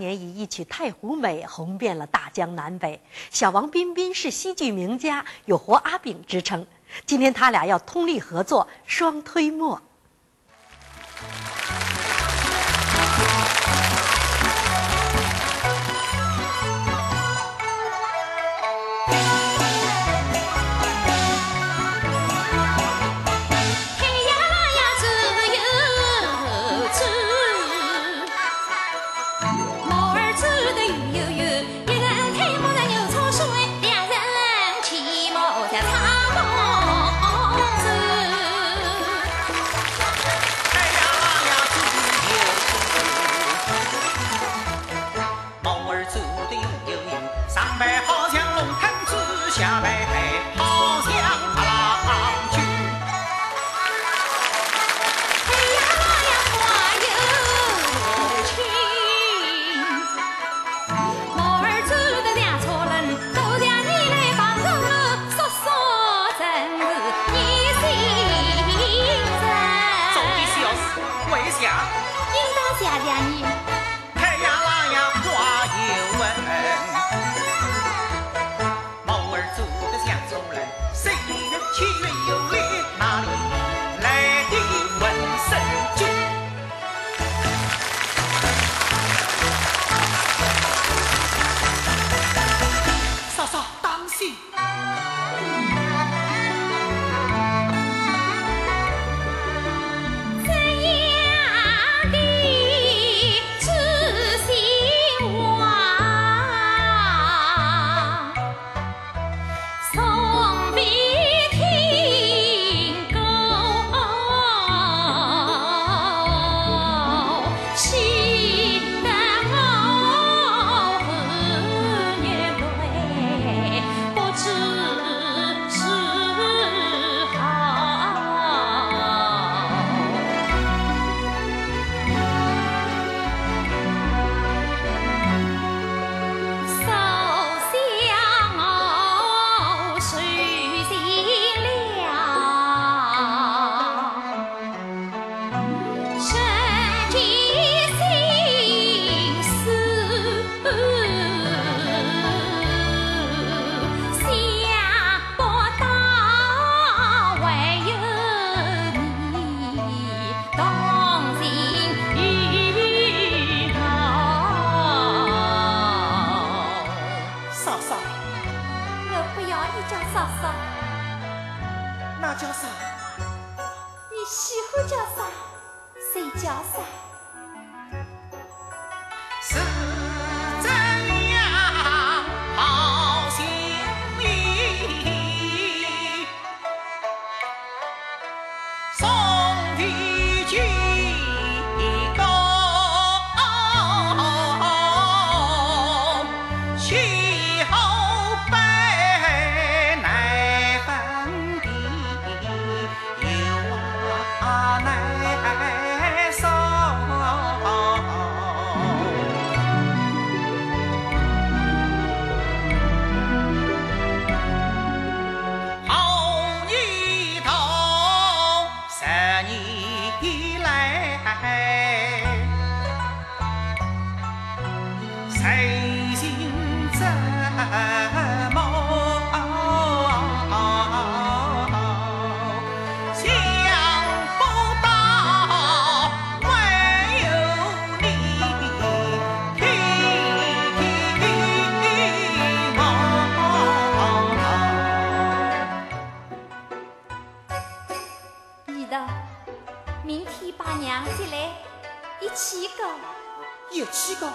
年以一曲《太湖美》红遍了大江南北。小王彬彬是戏剧名家，有“活阿炳”之称。今天他俩要通力合作，双推磨谢谢你。喜欢叫啥谁叫啥。嘿谁明天把娘接来，一起搞。一起搞。